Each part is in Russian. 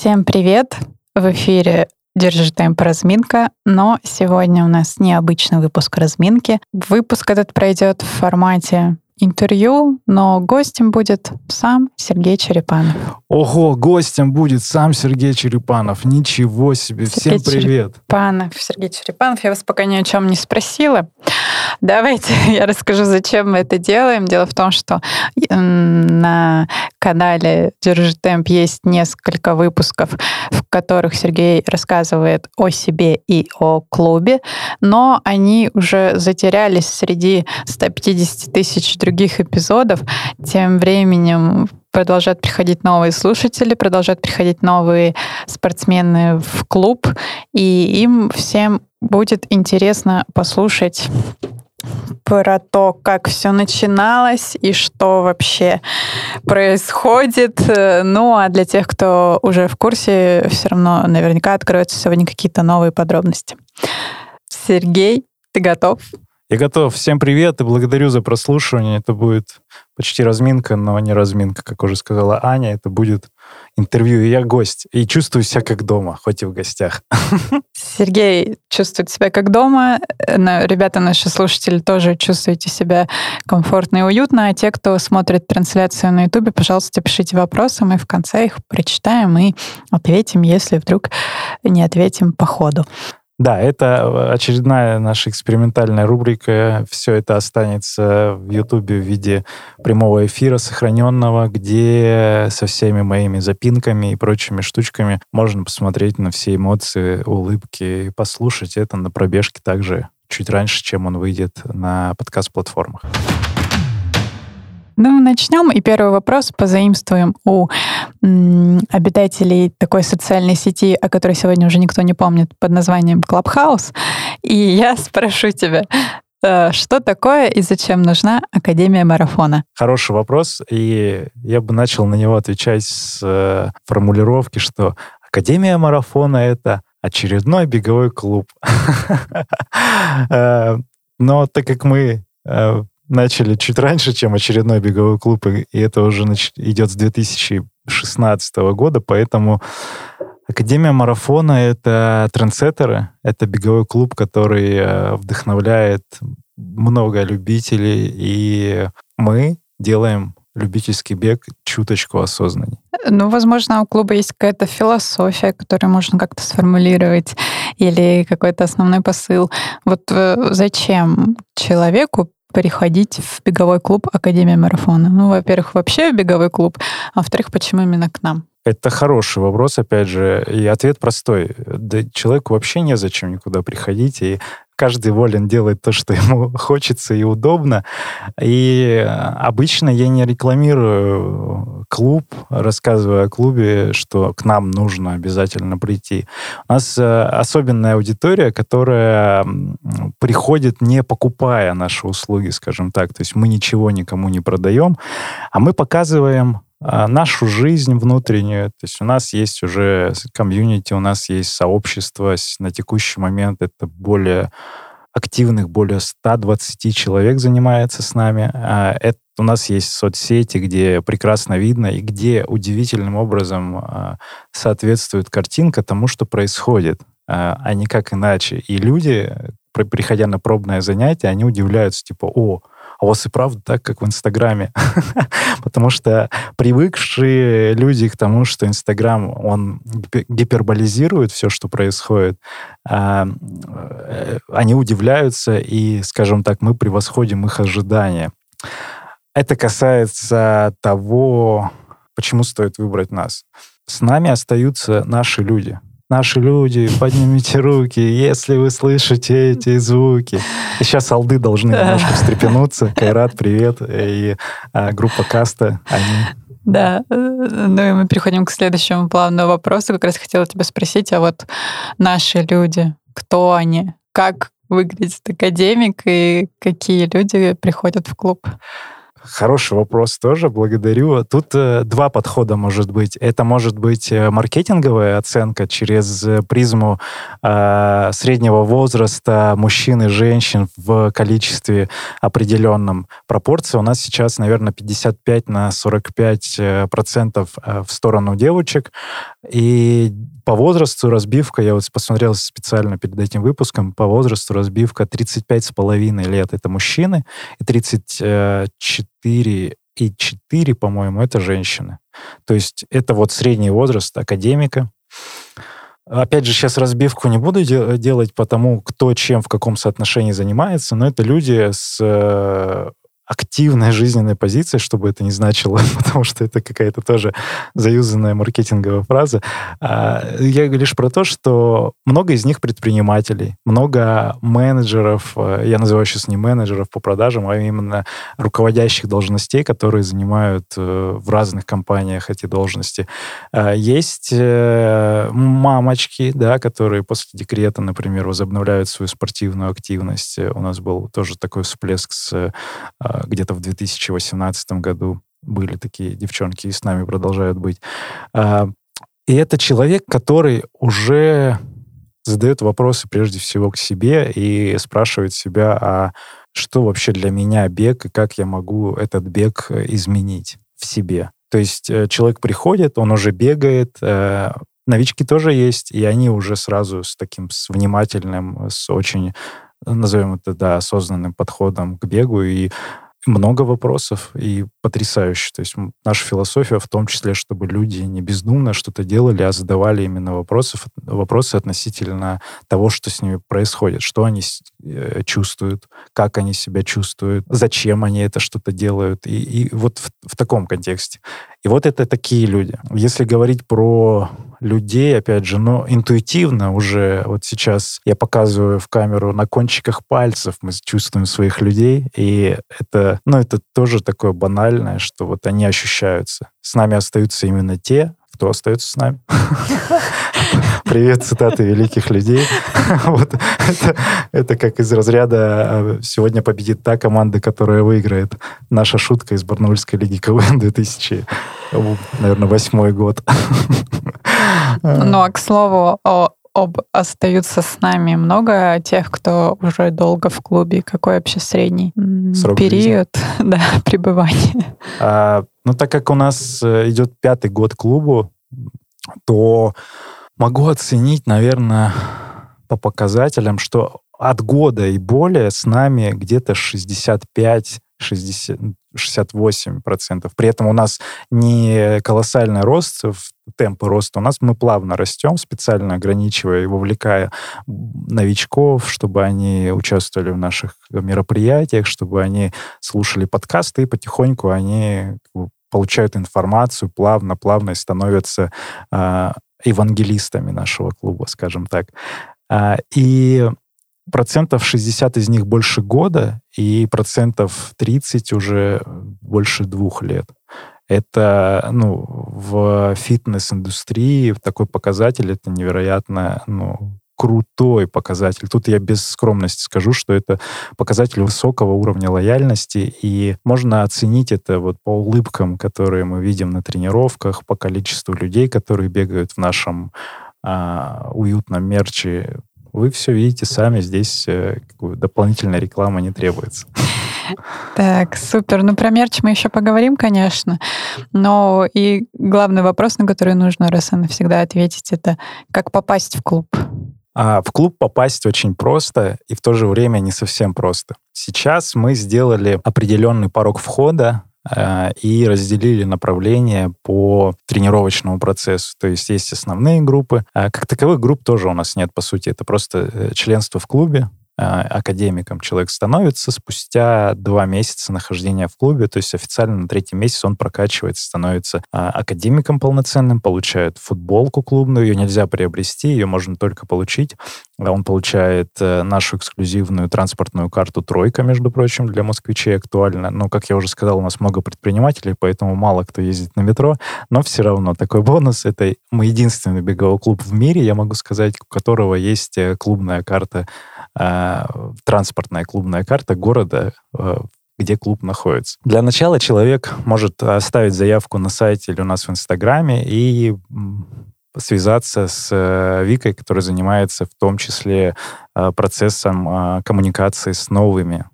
Всем привет! В эфире Держи темп разминка, но сегодня у нас необычный выпуск разминки. Выпуск этот пройдет в формате интервью, но гостем будет сам Сергей Черепанов. Ого, гостем будет сам Сергей Черепанов. Ничего себе. Сергей Всем привет. Черепанов, Сергей Черепанов. Я вас пока ни о чем не спросила. Давайте я расскажу, зачем мы это делаем. Дело в том, что на канале Держи темп есть несколько выпусков, в которых Сергей рассказывает о себе и о клубе, но они уже затерялись среди 150 тысяч других эпизодов. Тем временем продолжают приходить новые слушатели, продолжают приходить новые спортсмены в клуб, и им всем будет интересно послушать про то, как все начиналось и что вообще происходит. Ну, а для тех, кто уже в курсе, все равно наверняка откроются сегодня какие-то новые подробности. Сергей, ты готов? Я готов. Всем привет и благодарю за прослушивание. Это будет почти разминка, но не разминка, как уже сказала Аня. Это будет интервью, и я гость. И чувствую себя как дома, хоть и в гостях. Сергей чувствует себя как дома. Ребята, наши слушатели, тоже чувствуете себя комфортно и уютно. А те, кто смотрит трансляцию на Ютубе, пожалуйста, пишите вопросы. Мы в конце их прочитаем и ответим, если вдруг не ответим по ходу. Да, это э, очередная наша экспериментальная рубрика. Все это останется в Ютубе в виде прямого эфира сохраненного, где со всеми моими запинками и прочими штучками можно посмотреть на все эмоции, улыбки и послушать это на пробежке также чуть раньше, чем он выйдет на подкаст-платформах. Ну, начнем. И первый вопрос позаимствуем у м, обитателей такой социальной сети, о которой сегодня уже никто не помнит, под названием Clubhouse. И я спрошу тебя, э, что такое и зачем нужна Академия марафона? Хороший вопрос, и я бы начал на него отвечать с э, формулировки, что Академия марафона — это очередной беговой клуб. Э, но так как мы начали чуть раньше, чем очередной беговой клуб, и это уже идет с 2016 года, поэтому Академия марафона — это трендсеттеры, это беговой клуб, который э, вдохновляет много любителей, и мы делаем любительский бег чуточку осознанней. Ну, возможно, у клуба есть какая-то философия, которую можно как-то сформулировать, или какой-то основной посыл. Вот э, зачем человеку приходить в беговой клуб Академия марафона? Ну, во-первых, вообще в беговой клуб, а во-вторых, почему именно к нам? Это хороший вопрос, опять же, и ответ простой. Да человеку вообще незачем никуда приходить, и каждый волен делать то, что ему хочется и удобно. И обычно я не рекламирую клуб, рассказываю о клубе, что к нам нужно обязательно прийти. У нас э, особенная аудитория, которая приходит не покупая наши услуги, скажем так. То есть мы ничего никому не продаем, а мы показываем нашу жизнь внутреннюю. То есть у нас есть уже комьюнити, у нас есть сообщество. На текущий момент это более активных, более 120 человек занимается с нами. А, это, у нас есть соцсети, где прекрасно видно и где удивительным образом а, соответствует картинка тому, что происходит, а не как иначе. И люди, приходя на пробное занятие, они удивляются, типа, о, а у вас и правда так, как в Инстаграме. Потому что привыкшие люди к тому, что Инстаграм, он гиперболизирует все, что происходит, а, э, они удивляются, и, скажем так, мы превосходим их ожидания. Это касается того, почему стоит выбрать нас. С нами остаются наши люди — Наши люди, поднимите руки, если вы слышите эти звуки. И сейчас алды должны немножко встрепенуться. Кайрат, привет. И а, группа Каста, они да, ну и мы переходим к следующему плавному вопросу. Как раз хотела тебя спросить, а вот наши люди, кто они? Как выглядит академик и какие люди приходят в клуб? Хороший вопрос тоже, благодарю. Тут э, два подхода может быть. Это может быть э, маркетинговая оценка через призму э, среднего возраста мужчин и женщин в количестве определенном пропорции. У нас сейчас, наверное, 55 на 45 э, процентов э, в сторону девочек. И по возрасту разбивка, я вот посмотрел специально перед этим выпуском, по возрасту разбивка 35,5 лет это мужчины, и 34 и 4, по-моему, это женщины. То есть это вот средний возраст академика. Опять же, сейчас разбивку не буду де- делать по тому, кто чем в каком соотношении занимается, но это люди с активной жизненной позиции, чтобы это не значило, потому что это какая-то тоже заюзанная маркетинговая фраза. А, я говорю лишь про то, что много из них предпринимателей, много менеджеров, э, я называю сейчас не менеджеров по продажам, а именно руководящих должностей, которые занимают э, в разных компаниях эти должности. А, есть э, мамочки, да, которые после декрета, например, возобновляют свою спортивную активность. У нас был тоже такой всплеск с где-то в 2018 году были такие девчонки, и с нами продолжают быть. А, и это человек, который уже задает вопросы прежде всего к себе и спрашивает себя, а что вообще для меня бег, и как я могу этот бег изменить в себе. То есть э, человек приходит, он уже бегает, э, новички тоже есть, и они уже сразу с таким с внимательным, с очень, назовем это, да, осознанным подходом к бегу, и много вопросов и потрясающе. То есть наша философия в том числе, чтобы люди не бездумно что-то делали, а задавали именно вопросы, вопросы относительно того, что с ними происходит, что они э, чувствуют, как они себя чувствуют, зачем они это что-то делают. И, и вот в, в таком контексте. И вот это такие люди. Если говорить про людей, опять же, но интуитивно уже вот сейчас я показываю в камеру на кончиках пальцев мы чувствуем своих людей, и это, ну, это тоже такое банальное, что вот они ощущаются. С нами остаются именно те, кто остается с нами. Привет, цитаты великих людей. вот это, это как из разряда а, «Сегодня победит та команда, которая выиграет». Наша шутка из Барнаульской лиги КВН 2000, наверное, восьмой год. Ну, а к слову, о, об остаются с нами много тех, кто уже долго в клубе. Какой вообще средний Срок период да, пребывания? А, ну, так как у нас э, идет пятый год клубу, то могу оценить, наверное, по показателям, что от года и более с нами где-то 65 60, 68 процентов. При этом у нас не колоссальный рост в темпы роста. У нас мы плавно растем, специально ограничивая и вовлекая новичков, чтобы они участвовали в наших мероприятиях, чтобы они слушали подкасты, и потихоньку они получают информацию плавно-плавно и становятся э, евангелистами нашего клуба, скажем так. Э, и процентов 60 из них больше года, и процентов 30 уже больше двух лет. Это, ну, в фитнес-индустрии такой показатель, это невероятно, ну, крутой показатель. Тут я без скромности скажу, что это показатель высокого уровня лояльности, и можно оценить это вот по улыбкам, которые мы видим на тренировках, по количеству людей, которые бегают в нашем а, уютном мерче. Вы все видите сами, здесь э, дополнительная реклама не требуется. Так, супер. Ну, про мерч мы еще поговорим, конечно. Но и главный вопрос, на который нужно раз и навсегда ответить, это как попасть в клуб? А в клуб попасть очень просто и в то же время не совсем просто. Сейчас мы сделали определенный порог входа и разделили направления по тренировочному процессу. То есть есть основные группы. А как таковых групп тоже у нас нет, по сути. Это просто э, членство в клубе, академиком человек становится спустя два месяца нахождения в клубе, то есть официально на третий месяц он прокачивается, становится а, академиком полноценным, получает футболку клубную, ее нельзя приобрести, ее можно только получить. Он получает э, нашу эксклюзивную транспортную карту «Тройка», между прочим, для москвичей актуально. Но, как я уже сказал, у нас много предпринимателей, поэтому мало кто ездит на метро, но все равно такой бонус. Это мы единственный беговой клуб в мире, я могу сказать, у которого есть э, клубная карта Э, транспортная клубная карта города, э, где клуб находится. Для начала человек может оставить заявку на сайте или у нас в Инстаграме и связаться с э, Викой, которая занимается в том числе процессом коммуникации с новыми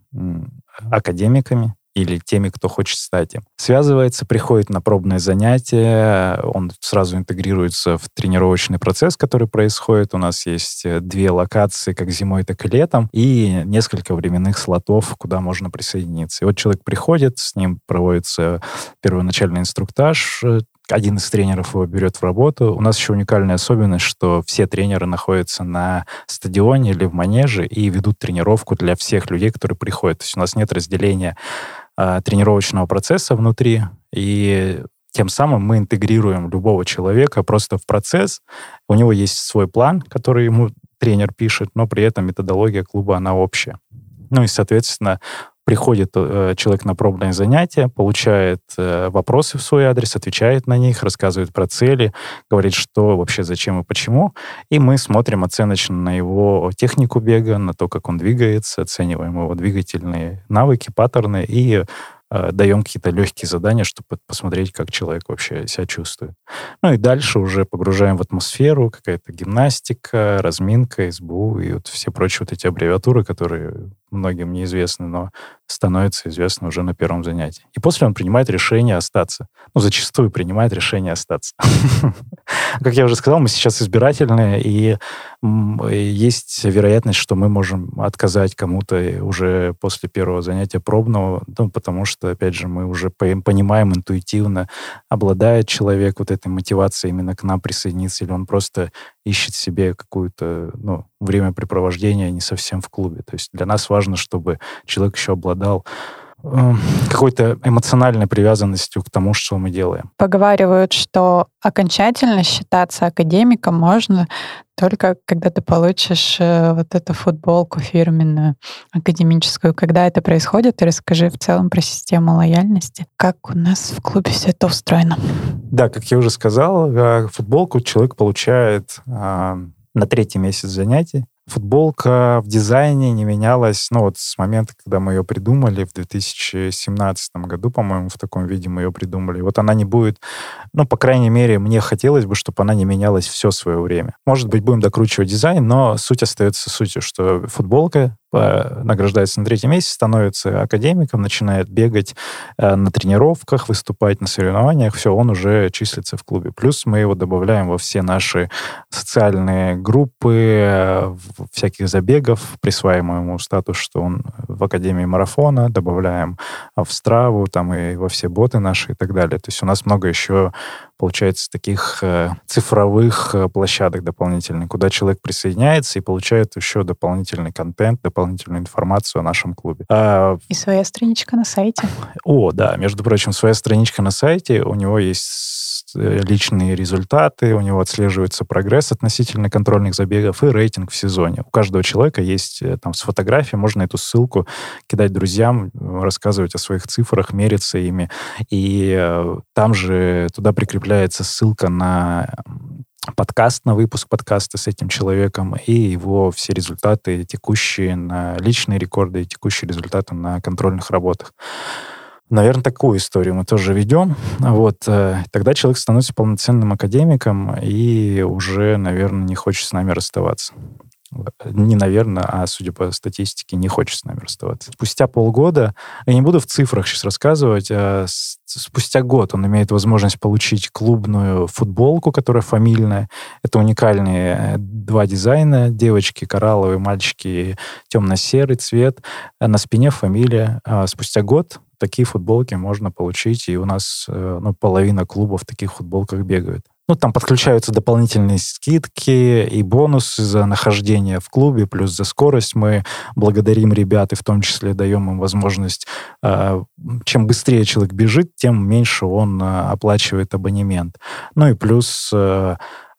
академиками, или теми, кто хочет стать им. Связывается, приходит на пробное занятие, он сразу интегрируется в тренировочный процесс, который происходит. У нас есть э, две локации, как зимой, так и летом, и несколько временных слотов, куда можно присоединиться. И вот человек приходит, с ним проводится первоначальный инструктаж, э, один из тренеров его берет в работу. У нас еще уникальная особенность, что все тренеры находятся на стадионе или в манеже и ведут тренировку для всех людей, которые приходят. То есть у нас нет разделения э, тренировочного процесса внутри, и тем самым мы интегрируем любого человека просто в процесс. У него есть свой план, который ему тренер пишет, но при этом методология клуба, она общая. Ну и, соответственно, приходит э, человек на пробное занятие, получает э, вопросы в свой адрес, отвечает на них, рассказывает про цели, говорит, что вообще, зачем и почему. И мы смотрим оценочно на его технику бега, на то, как он двигается, оцениваем его двигательные навыки, паттерны и Э, даем какие-то легкие задания, чтобы посмотреть, как человек вообще себя чувствует. Ну и дальше уже погружаем в атмосферу, какая-то гимнастика, разминка, СБУ и вот все прочие вот эти аббревиатуры, которые многим неизвестны, но становятся известны уже на первом занятии. И после он принимает решение остаться. Ну, зачастую принимает решение остаться. Как я уже сказал, мы сейчас избирательные, и есть вероятность, что мы можем отказать кому-то уже после первого занятия пробного, ну, потому что, опять же, мы уже понимаем интуитивно, обладает человек вот этой мотивацией именно к нам присоединиться, или он просто ищет себе какую-то, ну, времяпрепровождение не совсем в клубе. То есть для нас важно, чтобы человек еще обладал какой-то эмоциональной привязанностью к тому, что мы делаем. Поговаривают, что окончательно считаться академиком можно только когда ты получишь э, вот эту футболку фирменную, академическую. Когда это происходит, и расскажи в целом про систему лояльности. Как у нас в клубе все это устроено? Да, как я уже сказал, э, футболку человек получает а, на третий месяц занятий. Футболка в дизайне не менялась, ну вот с момента, когда мы ее придумали в 2017 году, по-моему, в таком виде мы ее придумали. Вот она не будет, ну, по крайней мере, мне хотелось бы, чтобы она не менялась все свое время. Может быть, будем докручивать дизайн, но суть остается сутью, что футболка награждается на третьем месяце, становится академиком, начинает бегать э, на тренировках, выступать на соревнованиях, все, он уже числится в клубе. Плюс мы его добавляем во все наши социальные группы, э, всяких забегов, присваиваем ему статус, что он в Академии марафона, добавляем в Страву, там и во все боты наши и так далее. То есть у нас много еще получается, таких э, цифровых э, площадок дополнительных, куда человек присоединяется и получает еще дополнительный контент, дополнительную информацию о нашем клубе. А, и своя страничка на сайте. О, да, между прочим, своя страничка на сайте, у него есть личные результаты, у него отслеживается прогресс относительно контрольных забегов и рейтинг в сезоне. У каждого человека есть э, там с фотографией, можно эту ссылку кидать друзьям, рассказывать о своих цифрах, мериться ими. И э, там же туда прикрепляется ссылка на подкаст, на выпуск подкаста с этим человеком и его все результаты текущие на личные рекорды и текущие результаты на контрольных работах. Наверное, такую историю мы тоже ведем. Вот. Э, тогда человек становится полноценным академиком и уже, наверное, не хочет с нами расставаться. Не, наверное, а, судя по статистике, не хочет с нами расставаться. Спустя полгода, я не буду в цифрах сейчас рассказывать, а спустя год он имеет возможность получить клубную футболку, которая фамильная. Это уникальные э, два дизайна. Девочки коралловые, мальчики темно-серый цвет. На спине фамилия. А спустя год такие футболки можно получить, и у нас э, ну, половина клубов в таких футболках бегают. Ну, там подключаются дополнительные скидки и бонусы за нахождение в клубе, плюс за скорость. Мы благодарим ребят и в том числе даем им возможность, э, чем быстрее человек бежит, тем меньше он э, оплачивает абонемент. Ну и плюс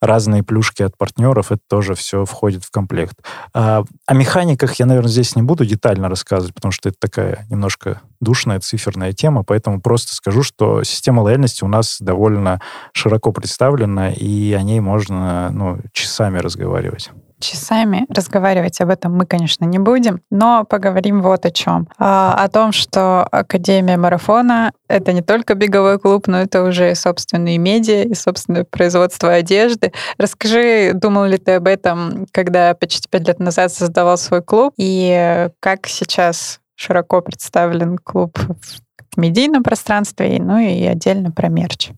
разные плюшки от партнеров, это тоже все входит в комплект. А, о механиках я, наверное, здесь не буду детально рассказывать, потому что это такая немножко душная циферная тема, поэтому просто скажу, что система лояльности у нас довольно широко представлена, и о ней можно ну, часами разговаривать. Часами разговаривать об этом мы, конечно, не будем, но поговорим вот о чем. А, о том, что Академия марафона — это не только беговой клуб, но это уже и собственные медиа, и собственное производство одежды. Расскажи, думал ли ты об этом, когда почти пять лет назад создавал свой клуб, и как сейчас широко представлен клуб в медийном пространстве, ну и отдельно про мерч.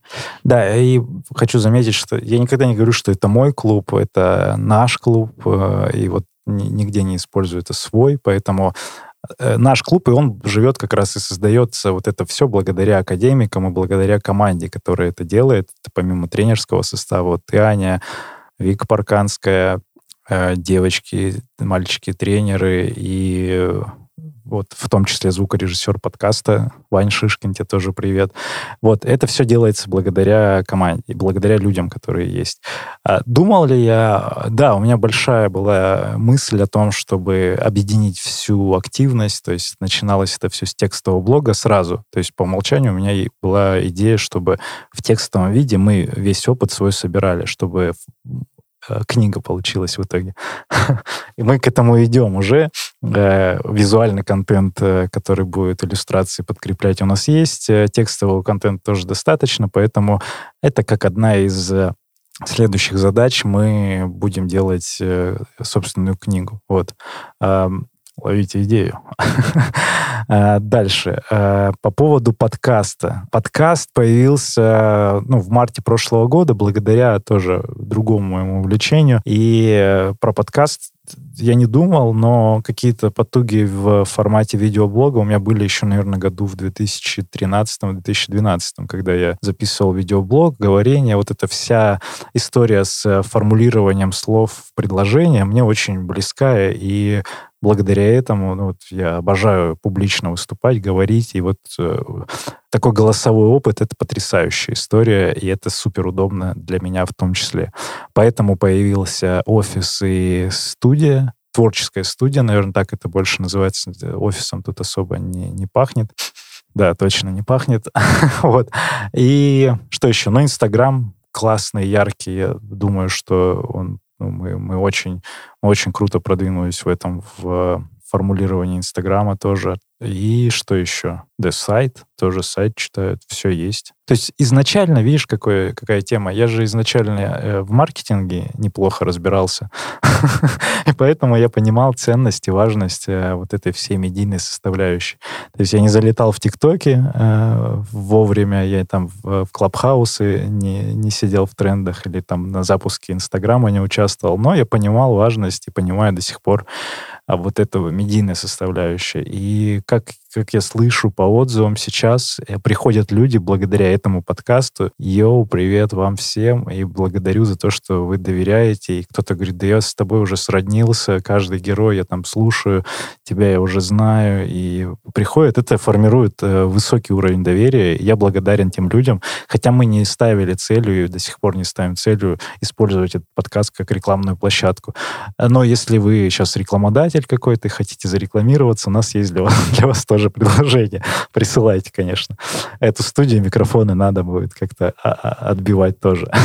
Да, и хочу заметить, что я никогда не говорю, что это мой клуб, это наш клуб, э, и вот нигде не использую это свой, поэтому э, наш клуб, и он живет как раз и создается вот это все благодаря академикам и благодаря команде, которая это делает. Это помимо тренерского состава, вот и Аня, Вика Парканская, э, девочки, мальчики, тренеры и вот в том числе звукорежиссер подкаста Вань Шишкин, тебе тоже привет. Вот это все делается благодаря команде благодаря людям, которые есть. А думал ли я... Да, у меня большая была мысль о том, чтобы объединить всю активность, то есть начиналось это все с текстового блога сразу. То есть по умолчанию у меня была идея, чтобы в текстовом виде мы весь опыт свой собирали, чтобы книга получилась в итоге. И мы к этому идем уже. Э, визуальный контент, э, который будет иллюстрации подкреплять, у нас есть. Текстового контента тоже достаточно, поэтому это как одна из следующих задач. Мы будем делать собственную книгу. Вот. Ловите идею. А, дальше. А, по поводу подкаста. Подкаст появился ну, в марте прошлого года благодаря тоже другому моему увлечению. И э, про подкаст я не думал, но какие-то потуги в формате видеоблога у меня были еще, наверное, году в 2013-2012, когда я записывал видеоблог, говорение, вот эта вся история с формулированием слов в предложение мне очень близкая, и благодаря этому ну, вот я обожаю публично выступать, говорить, и вот э, такой голосовой опыт — это потрясающая история, и это супер удобно для меня в том числе. Поэтому появился офис и студия, творческая студия, наверное, так это больше называется. Офисом тут особо не, не пахнет. Да, точно не пахнет. вот. И что еще? Ну, Инстаграм классный, яркий. Я думаю, что он ну, мы, мы очень, очень круто продвинулись в этом, в формулировании Инстаграма тоже. И что еще? The сайт, тоже сайт читают, все есть. То есть изначально, видишь, какое, какая тема? Я же изначально э, в маркетинге неплохо разбирался. И поэтому я понимал ценность и важность э, вот этой всей медийной составляющей. То есть я не залетал в ТикТоке э, вовремя, я там в, Клабхаусы не, не сидел в трендах или там на запуске Инстаграма не участвовал, но я понимал важность и понимаю до сих пор а вот этого медийной составляющей. И как как я слышу по отзывам сейчас, э, приходят люди благодаря этому подкасту. Йоу, привет вам всем, и благодарю за то, что вы доверяете. И кто-то говорит, да я с тобой уже сроднился, каждый герой я там слушаю, тебя я уже знаю. И приходит, это формирует э, высокий уровень доверия. Я благодарен тем людям, хотя мы не ставили целью и до сих пор не ставим целью использовать этот подкаст как рекламную площадку. Но если вы сейчас рекламодатель какой-то и хотите зарекламироваться, у нас есть для вас, для вас тоже тоже предложение. Присылайте, конечно. Эту студию, микрофоны надо будет как-то а, а, отбивать тоже.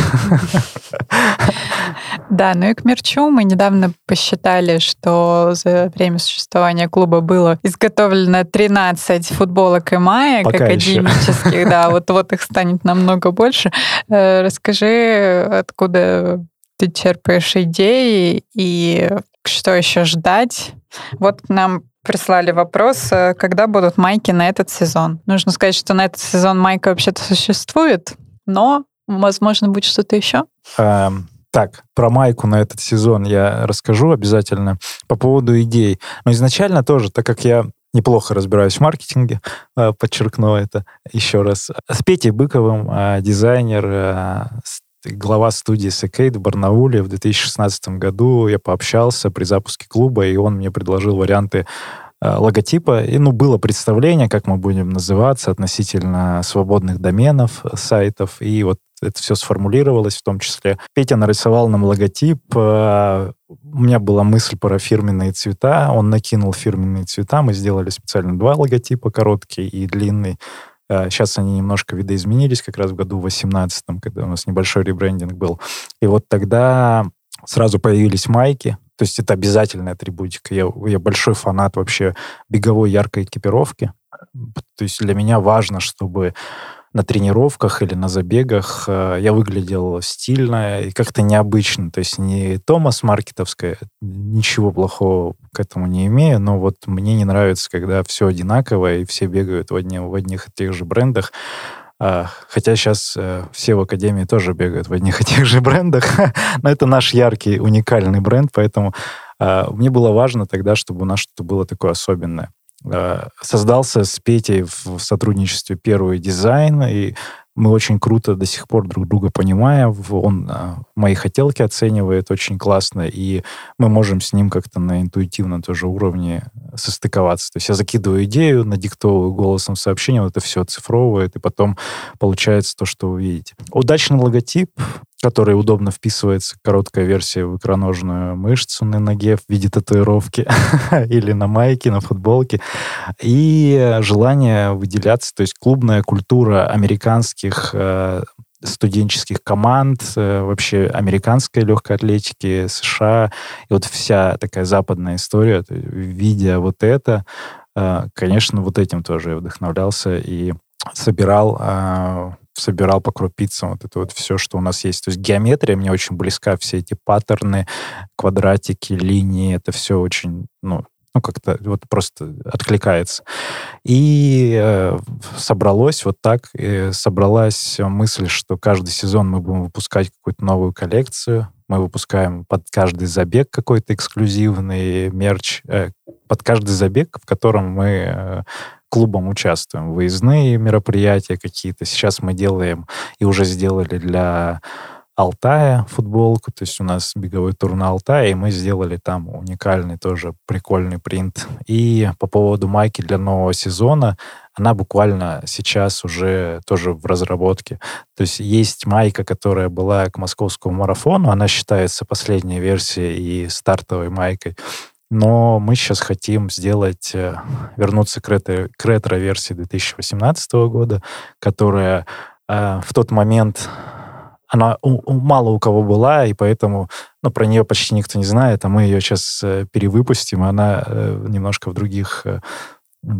Да, ну и к мерчу мы недавно посчитали, что за время существования клуба было изготовлено 13 футболок и маек Пока академических. Еще. Да, вот, вот их станет намного больше. Э, расскажи, откуда ты черпаешь идеи и что еще ждать? Вот нам прислали вопрос, э, когда будут майки на этот сезон. Нужно сказать, что на этот сезон майка вообще-то существует, но, возможно, будет что-то еще. Эм, так, про майку на этот сезон я расскажу обязательно. По поводу идей. Но изначально тоже, так как я неплохо разбираюсь в маркетинге, э, подчеркну это еще раз. С Петей Быковым, э, дизайнер, глава студии Секейт в Барнауле в 2016 году я пообщался при запуске клуба, и он мне предложил варианты э, логотипа. И, ну, было представление, как мы будем называться относительно свободных доменов, э, сайтов. И вот это все сформулировалось в том числе. Петя нарисовал нам логотип. Э, у меня была мысль про фирменные цвета. Он накинул фирменные цвета. Мы сделали специально два логотипа, короткий и длинный. Сейчас они немножко видоизменились, как раз в году 18 когда у нас небольшой ребрендинг был. И вот тогда сразу появились майки, то есть это обязательная атрибутика. Я, я большой фанат вообще беговой яркой экипировки. То есть для меня важно, чтобы на тренировках или на забегах э, я выглядел стильно и как-то необычно. То есть не Томас Маркетовская, ничего плохого к этому не имею, но вот мне не нравится, когда все одинаковое и все бегают в, одни, в одних и тех же брендах. А, хотя сейчас э, все в Академии тоже бегают в одних и тех же брендах, но это наш яркий, уникальный бренд, поэтому а, мне было важно тогда, чтобы у нас что-то было такое особенное. А, создался с Петей в сотрудничестве первый дизайн, и мы очень круто до сих пор друг друга понимаем. Он а, мои хотелки оценивает очень классно, и мы можем с ним как-то на интуитивном тоже уровне состыковаться. То есть я закидываю идею, надиктовываю голосом сообщение, вот это все оцифровывает, и потом получается то, что вы видите. Удачный логотип, который удобно вписывается, короткая версия в икроножную мышцу на ноге в виде татуировки или на майке, на футболке. И желание выделяться, то есть клубная культура американских э, студенческих команд, э, вообще американской легкой атлетики, США. И вот вся такая западная история, видя вот это, э, конечно, вот этим тоже я вдохновлялся и собирал э, собирал по крупицам вот это вот все, что у нас есть. То есть геометрия мне очень близка, все эти паттерны, квадратики, линии, это все очень, ну, ну, как-то вот просто откликается. И э, собралось вот так, и собралась мысль, что каждый сезон мы будем выпускать какую-то новую коллекцию, мы выпускаем под каждый забег какой-то эксклюзивный мерч, э, под каждый забег, в котором мы э, клубом участвуем. Выездные мероприятия какие-то. Сейчас мы делаем и уже сделали для Алтая футболку, то есть у нас беговой тур на Алтае, и мы сделали там уникальный тоже прикольный принт. И по поводу майки для нового сезона, она буквально сейчас уже тоже в разработке. То есть есть майка, которая была к московскому марафону, она считается последней версией и стартовой майкой. Но мы сейчас хотим сделать, э, вернуться к, ретро, к ретро-версии 2018 года, которая э, в тот момент она у, у, мало у кого была, и поэтому ну, про нее почти никто не знает, а мы ее сейчас э, перевыпустим, она э, немножко в других э,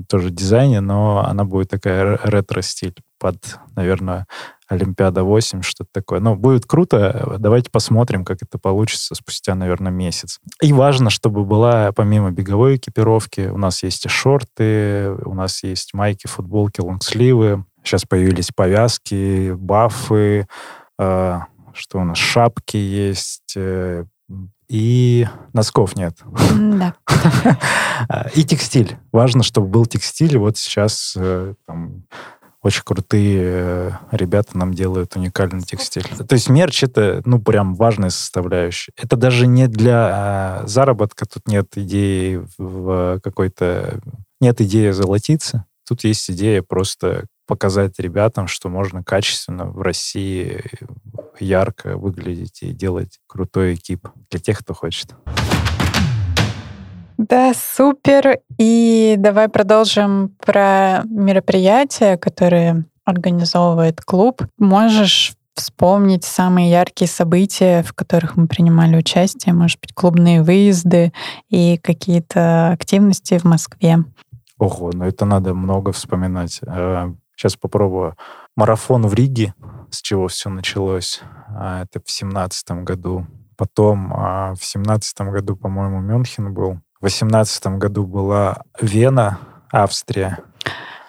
тоже дизайне, но она будет такая ретро-стиль под, наверное, Олимпиада 8, что-то такое. Ну, будет круто. Давайте посмотрим, как это получится спустя, наверное, месяц. И важно, чтобы была, помимо беговой экипировки, у нас есть и шорты, у нас есть майки, футболки, лонгсливы. Сейчас появились повязки, бафы, э, что у нас, шапки есть, э, и носков нет. Да. И текстиль. Важно, чтобы был текстиль. Вот сейчас э, там, очень крутые э, ребята нам делают уникальный текстиль. То есть мерч — это, ну, прям важная составляющая. Это даже не для а, заработка. Тут нет идеи в какой-то... Нет идеи золотиться. Тут есть идея просто показать ребятам, что можно качественно в России ярко выглядеть и делать крутой экип для тех, кто хочет. Да, супер. И давай продолжим про мероприятия, которые организовывает клуб. Можешь вспомнить самые яркие события, в которых мы принимали участие, может быть, клубные выезды и какие-то активности в Москве? Ого, ну это надо много вспоминать. Сейчас а, попробую. Марафон в Риге, с чего все началось. А, это в семнадцатом году. Потом а, в семнадцатом году, по-моему, Мюнхен был. В 2018 году была Вена, Австрия.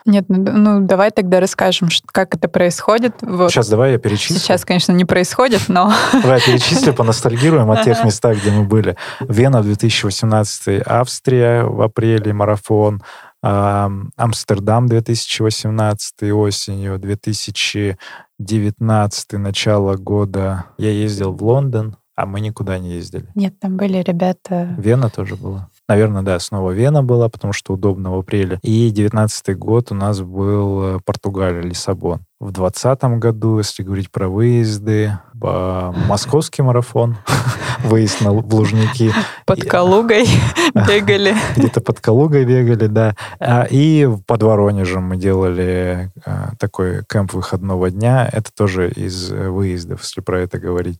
Нет, ну, ну давай тогда расскажем, как это происходит. Вот. Сейчас давай я перечислю. Сейчас, конечно, не происходит, но... Давай перечислю, поностальгируем о тех местах, где мы были. Вена 2018, Австрия в апреле, марафон, Амстердам 2018 осенью, 2019 начало года я ездил в Лондон, а мы никуда не ездили. Нет, там были ребята... Вена тоже была. Наверное, да, снова Вена была, потому что удобно в апреле. И девятнадцатый год у нас был э, Португалия, Лиссабон. В двадцатом году, если говорить про выезды, московский марафон, выезд на, Лужники. Под Калугой бегали. Где-то под Калугой бегали, да. А, и под Воронежем мы делали а, такой кемп выходного дня. Это тоже из выездов, если про это говорить.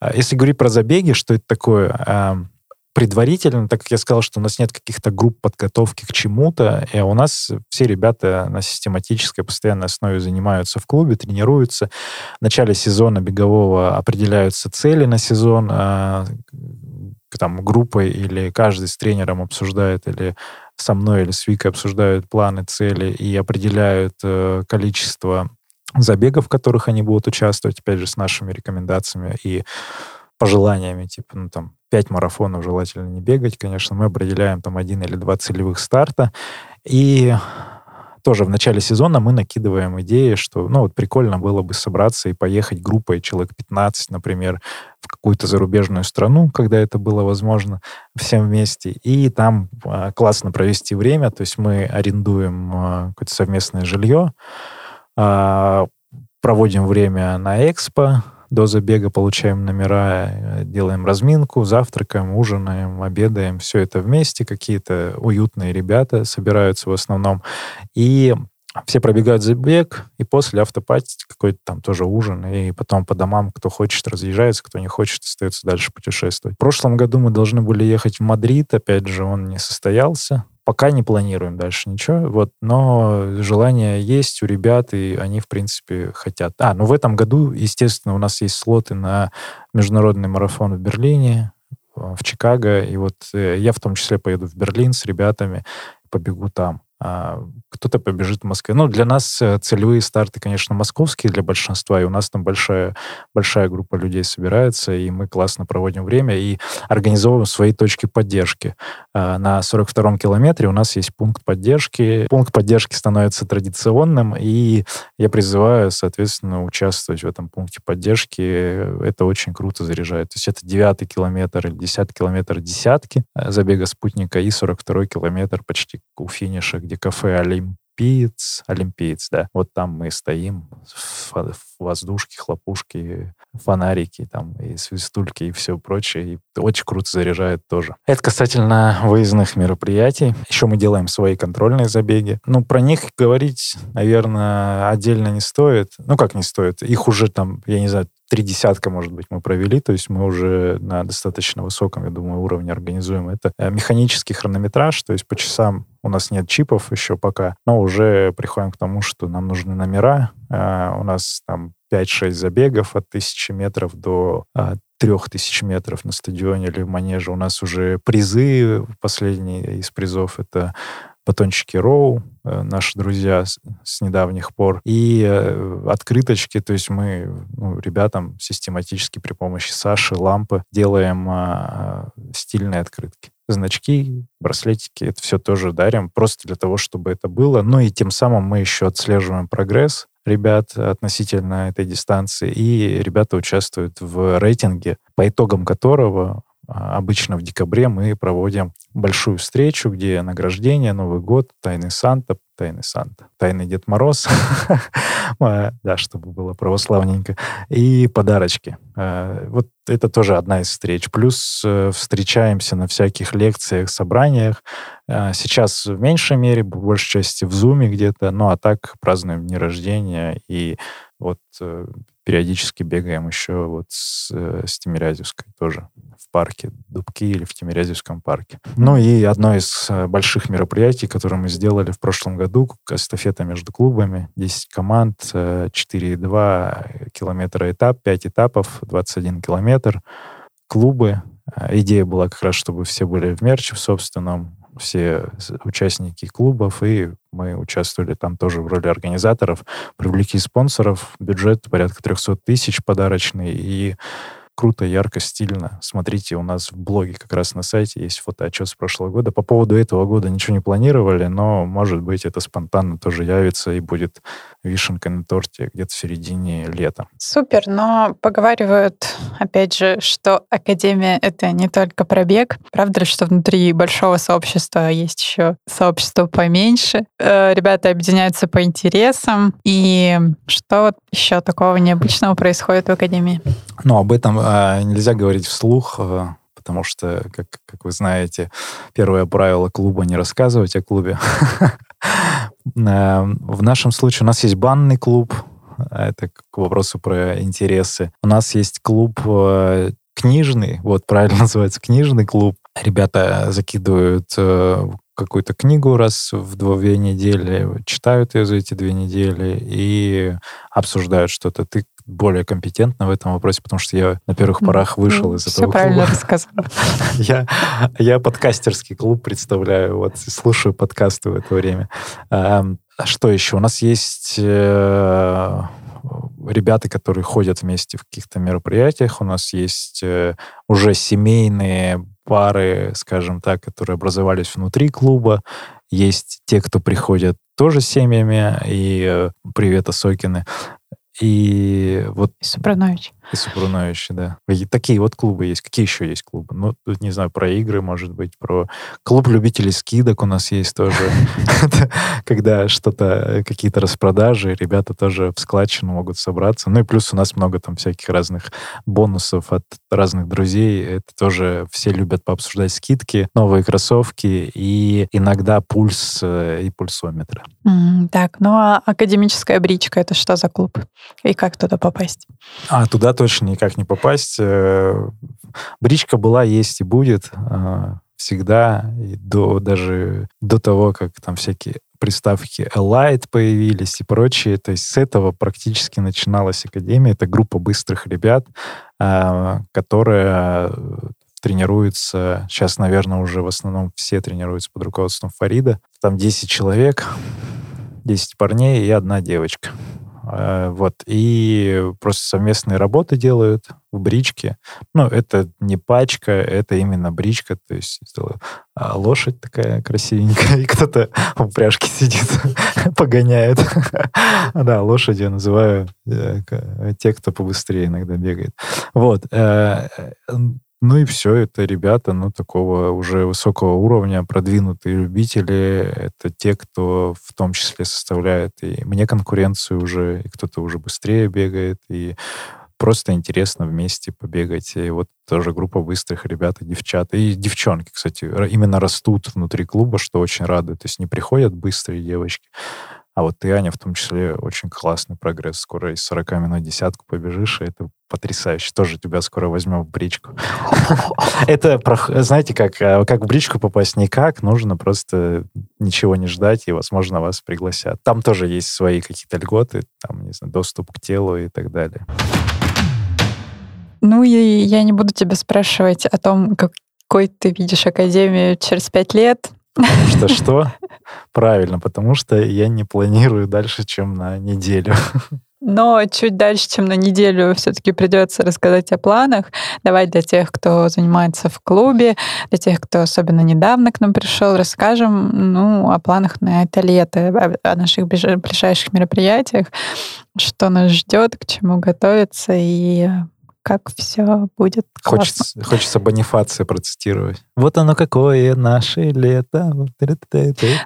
А если говорить про забеги, что это такое? Предварительно, так как я сказал, что у нас нет каких-то групп подготовки к чему-то, и у нас все ребята на систематической, постоянной основе занимаются в клубе, тренируются. В начале сезона бегового определяются цели на сезон, там группой или каждый с тренером обсуждает, или со мной или с Викой обсуждают планы, цели и определяют э, количество забегов, в которых они будут участвовать, опять же, с нашими рекомендациями и пожеланиями, типа, ну, там, пять марафонов желательно не бегать, конечно, мы определяем там один или два целевых старта, и тоже в начале сезона мы накидываем идеи, что, ну, вот прикольно было бы собраться и поехать группой человек 15, например, в какую-то зарубежную страну, когда это было возможно, всем вместе, и там э, классно провести время, то есть мы арендуем э, какое-то совместное жилье, э, проводим время на экспо, до забега получаем номера, э, делаем разминку, завтракаем, ужинаем, обедаем, все это вместе, какие-то уютные ребята собираются в основном. И все пробегают забег, и после автопати какой-то там тоже ужин, и потом по домам, кто хочет, разъезжается, кто не хочет, остается дальше путешествовать. В прошлом году мы должны были ехать в Мадрид, опять же, он не состоялся. Пока не планируем дальше ничего, вот, но желание есть у ребят, и они, в принципе, хотят. А, ну в этом году, естественно, у нас есть слоты на международный марафон в Берлине, в Чикаго, и вот э, я в том числе поеду в Берлин с ребятами, побегу там. А, кто-то побежит в Москве. Ну, для нас э, целевые старты, конечно, московские для большинства, и у нас там большая, большая группа людей собирается, и мы классно проводим время и организовываем свои точки поддержки. А, на 42-м километре у нас есть пункт поддержки. Пункт поддержки становится традиционным, и я призываю, соответственно, участвовать в этом пункте поддержки. Это очень круто заряжает. То есть это 9 километр или 10 километр десятки э, забега спутника и 42 километр почти у финиша, где кафе Олимпиец, Олимпиец, да. Вот там мы стоим, воздушке, хлопушки, фонарики там, и свистульки, и все прочее. И очень круто заряжает тоже. Это касательно выездных мероприятий. Еще мы делаем свои контрольные забеги. Ну, про них говорить, наверное, отдельно не стоит. Ну, как не стоит? Их уже там, я не знаю, три десятка, может быть, мы провели, то есть мы уже на достаточно высоком, я думаю, уровне организуем это. Э, механический хронометраж, то есть по часам у нас нет чипов еще пока, но уже приходим к тому, что нам нужны номера. Э, у нас там 5-6 забегов от 1000 метров до а, трех тысяч метров на стадионе или в манеже. У нас уже призы, последние из призов это батончики Роу, э, наши друзья с, недавних пор, и э, открыточки, то есть мы ну, ребятам систематически при помощи Саши, лампы делаем э, стильные открытки. Значки, браслетики, это все тоже дарим, просто для того, чтобы это было. Ну и тем самым мы еще отслеживаем прогресс ребят относительно этой дистанции, и ребята участвуют в рейтинге, по итогам которого обычно в декабре мы проводим большую встречу, где награждение, Новый год, Тайный Санта, Тайный Санта, Тайный Дед Мороз, да, чтобы было православненько, и подарочки. А, вот это тоже одна из встреч. Плюс э, встречаемся на всяких лекциях, собраниях. А, сейчас в меньшей мере, в большей части в Зуме где-то, ну а так празднуем дни рождения и вот э, периодически бегаем еще вот с, э, с Тимирязевской тоже парке Дубки или в Тимирязевском парке. Ну и одно из э, больших мероприятий, которое мы сделали в прошлом году, эстафета между клубами, 10 команд, 4,2 километра этап, 5 этапов, 21 километр, клубы. Э, идея была как раз, чтобы все были в мерче в собственном, все участники клубов, и мы участвовали там тоже в роли организаторов, привлекли спонсоров, бюджет порядка 300 тысяч подарочный, и круто, ярко, стильно. Смотрите, у нас в блоге как раз на сайте есть фотоотчет с прошлого года. По поводу этого года ничего не планировали, но, может быть, это спонтанно тоже явится и будет вишенкой на торте где-то в середине лета. Супер, но поговаривают, опять же, что Академия — это не только пробег. Правда ли, что внутри большого сообщества есть еще сообщество поменьше? Э, ребята объединяются по интересам. И что вот еще такого необычного происходит в Академии? Ну, об этом э, нельзя говорить вслух, э, потому что, как, как вы знаете, первое правило клуба — не рассказывать о клубе. Э, в нашем случае у нас есть банный клуб, Это к вопросу про интересы. У нас есть клуб э, книжный, вот правильно называется книжный клуб. Ребята закидывают какую-то книгу раз в две недели, читают ее за эти две недели и обсуждают что-то. Ты более компетентна в этом вопросе, потому что я на первых порах вышел ну, из этого клуба. Все правильно рассказал. я, я подкастерский клуб представляю, вот слушаю подкасты в это время. А что еще? У нас есть э, ребята, которые ходят вместе в каких-то мероприятиях. У нас есть э, уже семейные пары, скажем так, которые образовались внутри клуба. Есть те, кто приходят тоже с семьями, и э, привет, Осокины. И вот... И Супранович. И Супрунович, да. И такие вот клубы есть. Какие еще есть клубы? Ну, тут, не знаю, про игры, может быть, про клуб любителей скидок у нас есть тоже. Когда что-то, какие-то распродажи, ребята тоже в складчину могут собраться. Ну и плюс у нас много там всяких разных бонусов от разных друзей. Это тоже все любят пообсуждать скидки, новые кроссовки и иногда пульс э, и пульсометры. Так, ну а академическая бричка это что за клуб? И как туда попасть? А, туда точно никак не попасть. Э, бричка была, есть и будет э, всегда, и до, даже до того, как там всякие приставки Elite появились и прочее. То есть с этого практически начиналась Академия. Это группа быстрых ребят, э, которая тренируется, сейчас, наверное, уже в основном все тренируются под руководством Фарида. Там 10 человек, 10 парней и одна девочка. Э, вот. И просто совместные работы делают в бричке. Ну, это не пачка, это именно бричка. То есть а, лошадь такая красивенькая, и кто-то в упряжке сидит, погоняет. Да, лошади я называю э, те, кто побыстрее иногда бегает. Вот. Ну и все, это ребята, ну, такого уже высокого уровня, продвинутые любители. Это те, кто в том числе составляет и мне конкуренцию уже, и кто-то уже быстрее бегает, и просто интересно вместе побегать. И вот тоже группа быстрых ребят и девчат. И девчонки, кстати, именно растут внутри клуба, что очень радует. То есть не приходят быстрые девочки, а вот ты, Аня, в том числе, очень классный прогресс. Скоро из 40 минут десятку побежишь, и это потрясающе. Тоже тебя скоро возьмем в бричку. Это, знаете, как, а, как в бричку попасть никак, нужно просто ничего не ждать, и, возможно, вас пригласят. Там тоже есть свои какие-то льготы, там, не знаю, доступ к телу и так далее. Ну, и я не буду тебя спрашивать о том, какой ты видишь Академию через пять лет, Потому что что? Правильно, потому что я не планирую дальше, чем на неделю. Но чуть дальше, чем на неделю, все-таки придется рассказать о планах. Давай для тех, кто занимается в клубе, для тех, кто особенно недавно к нам пришел, расскажем ну, о планах на это лето, о наших ближайших мероприятиях, что нас ждет, к чему готовиться и как все будет классно. Хочется, хочется Бонифация процитировать. Вот оно какое наше лето. Ну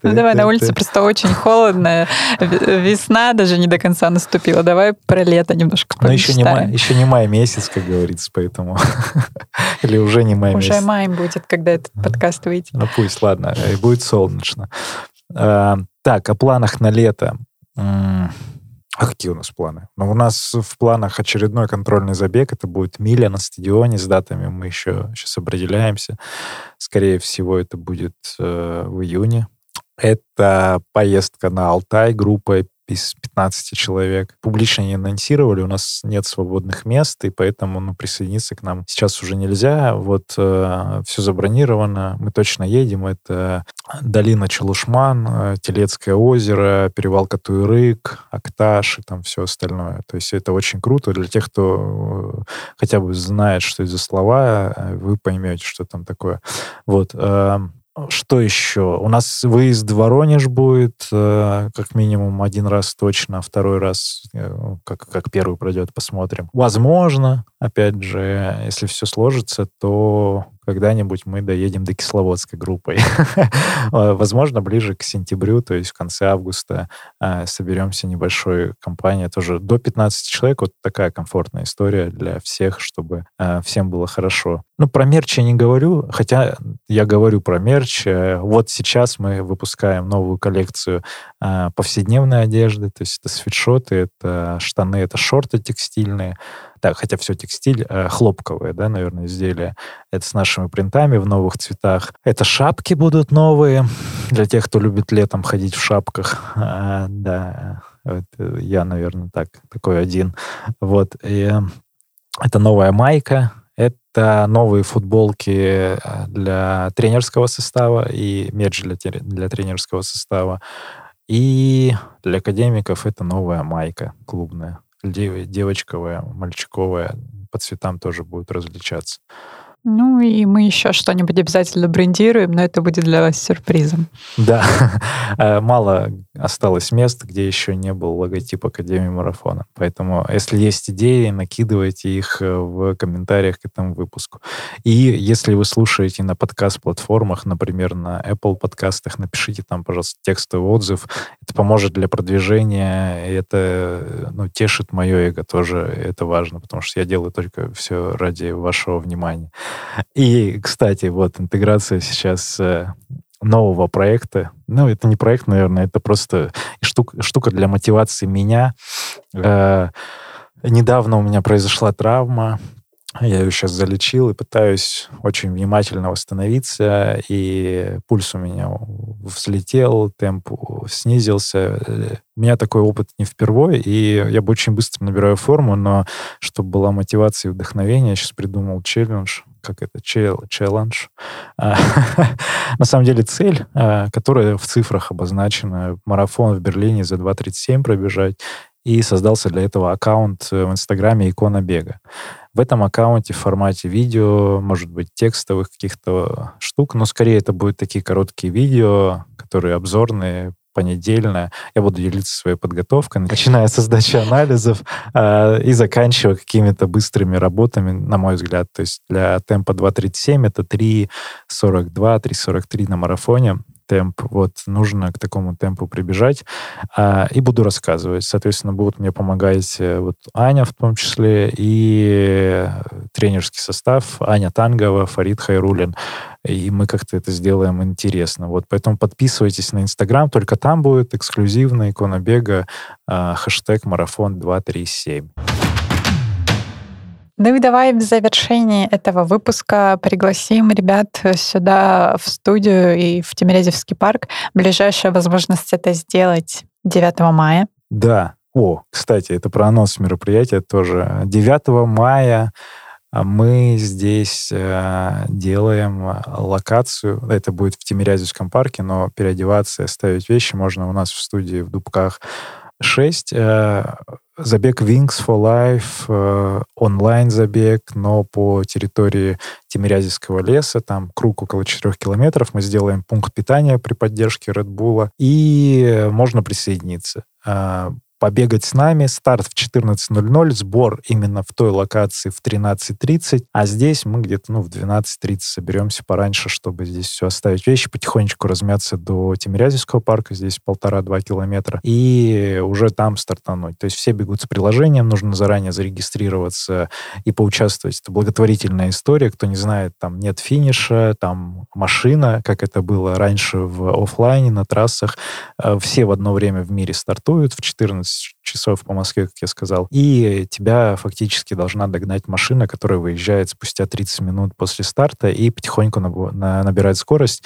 давай, на улице просто очень холодно, весна даже не до конца наступила. Давай про лето немножко Но еще не, май, еще не май месяц, как говорится, поэтому... Или уже не май месяц. Уже май будет, когда этот подкаст выйдет. Ну пусть, ладно, и будет солнечно. А, так, о планах на лето. А какие у нас планы? Ну, у нас в планах очередной контрольный забег. Это будет миля на стадионе. С датами мы еще сейчас определяемся. Скорее всего, это будет э, в июне. Это поездка на Алтай группой из 15 человек. Публично не анонсировали, у нас нет свободных мест, и поэтому ну, присоединиться к нам сейчас уже нельзя. Вот э, все забронировано, мы точно едем. Это долина Челушман, э, Телецкое озеро, перевал Катуирык, Акташ и там все остальное. То есть это очень круто для тех, кто э, хотя бы знает, что это за слова, э, вы поймете, что там такое. Вот. Э, что еще? У нас выезд в Воронеж будет э, как минимум один раз точно, второй раз, э, как, как первый пройдет, посмотрим. Возможно, опять же, если все сложится, то когда-нибудь мы доедем до Кисловодской группой. Возможно, ближе к сентябрю, то есть в конце августа а, соберемся небольшой компания, тоже до 15 человек. Вот такая комфортная история для всех, чтобы а, всем было хорошо. Ну, про мерч я не говорю, хотя я говорю про мерч. Э, вот сейчас мы выпускаем новую коллекцию повседневной одежды, то есть это свитшоты, это штаны, это шорты текстильные, да, хотя все текстиль, э, хлопковые, да, наверное, изделия. Это с нашими принтами в новых цветах. Это шапки будут новые для тех, кто любит летом ходить в шапках. А, да, это я, наверное, так, такой один. Вот. И это новая майка, это новые футболки э, для тренерского состава и мерч для, для тренерского состава. И для академиков это новая майка клубная девочковая, мальчиковая, по цветам тоже будут различаться. Ну и мы еще что-нибудь обязательно брендируем, но это будет для вас сюрпризом. Да, э, мало осталось мест, где еще не был логотип Академии Марафона. Поэтому, если есть идеи, накидывайте их э, в комментариях к этому выпуску. И если вы слушаете на подкаст-платформах, например, на Apple подкастах, напишите там, пожалуйста, текстовый отзыв. Это поможет для продвижения, и это э, ну, тешит мое эго тоже. Это важно, потому что я делаю только все ради вашего внимания. И, кстати, вот интеграция сейчас э, нового проекта. Ну, это не проект, наверное, это просто штука, штука для мотивации меня. Э, недавно у меня произошла травма, я ее сейчас залечил и пытаюсь очень внимательно восстановиться, и пульс у меня взлетел, темп снизился. У меня такой опыт не впервые, и я бы очень быстро набираю форму, но чтобы была мотивация и вдохновение, я сейчас придумал челлендж, как это, челлендж. А, на самом деле цель, а, которая в цифрах обозначена, марафон в Берлине за 2.37 пробежать, и создался для этого аккаунт в Инстаграме «Икона бега». В этом аккаунте в формате видео, может быть, текстовых каких-то штук, но скорее это будут такие короткие видео, которые обзорные, понедельно. Я буду делиться своей подготовкой, начиная с сдачи анализов э, и заканчивая какими-то быстрыми работами, на мой взгляд. То есть для темпа 2.37 это 3.42, 3.43 на марафоне темп. Вот нужно к такому темпу прибежать. А, и буду рассказывать. Соответственно, будут мне помогать э, вот Аня в том числе и тренерский состав Аня Тангова, Фарид Хайрулин. И мы как-то это сделаем интересно. Вот поэтому подписывайтесь на Инстаграм, только там будет эксклюзивная икона бега, э, хэштег марафон 237. Ну и давай в завершении этого выпуска пригласим ребят сюда в студию и в Тимирязевский парк. Ближайшая возможность это сделать 9 мая. Да. О, кстати, это про анонс мероприятия тоже. 9 мая мы здесь э, делаем локацию. Это будет в Тимирязевском парке, но переодеваться и оставить вещи можно у нас в студии в Дубках 6. Э, забег Wings for Life, э, онлайн-забег, но по территории Тимирязевского леса, там круг около 4 километров, мы сделаем пункт питания при поддержке Red Bull, и можно присоединиться. Побегать с нами. Старт в 14.00, сбор именно в той локации в 13.30, а здесь мы где-то ну, в 12.30 соберемся пораньше, чтобы здесь все оставить вещи, потихонечку размяться до Тимирязевского парка, здесь полтора-два километра, и уже там стартануть. То есть все бегут с приложением, нужно заранее зарегистрироваться и поучаствовать. Это благотворительная история, кто не знает, там нет финиша, там машина, как это было раньше в офлайне на трассах. Э, все в одно время в мире стартуют в 14 11 часов по Москве, как я сказал, и тебя фактически должна догнать машина, которая выезжает спустя 30 минут после старта и потихоньку набирает скорость.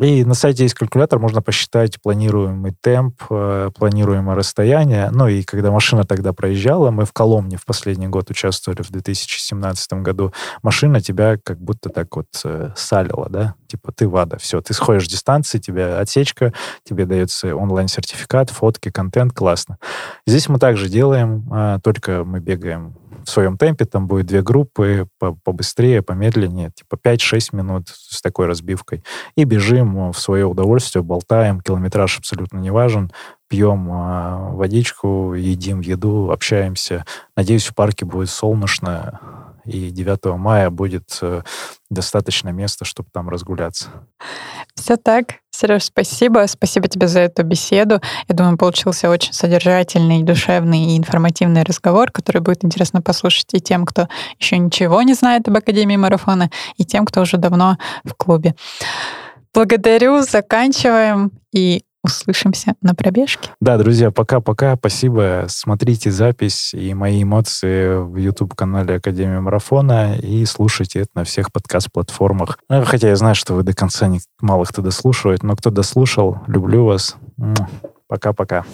И на сайте есть калькулятор, можно посчитать планируемый темп, э, планируемое расстояние. Ну и когда машина тогда проезжала, мы в Коломне в последний год участвовали в 2017 году, машина тебя как будто так вот э, салила, да? Типа ты ВАДА, все, ты сходишь дистанции, тебе отсечка, тебе дается онлайн-сертификат, фотки, контент, классно. Здесь мы также делаем, а, только мы бегаем в своем темпе, там будет две группы, побыстрее, помедленнее, типа 5-6 минут с такой разбивкой. И бежим в свое удовольствие, болтаем, километраж абсолютно не важен, пьем э, водичку, едим еду, общаемся. Надеюсь, в парке будет солнечно, и 9 мая будет э, достаточно места, чтобы там разгуляться. Все так. Сереж, спасибо. Спасибо тебе за эту беседу. Я думаю, получился очень содержательный, душевный и информативный разговор, который будет интересно послушать и тем, кто еще ничего не знает об Академии марафона, и тем, кто уже давно в клубе. Благодарю, заканчиваем и услышимся на пробежке. Да, друзья, пока-пока. Спасибо. Смотрите запись и мои эмоции в YouTube-канале Академия Марафона и слушайте это на всех подкаст-платформах. Ну, хотя я знаю, что вы до конца не, мало кто дослушивает, но кто дослушал, люблю вас. Пока-пока.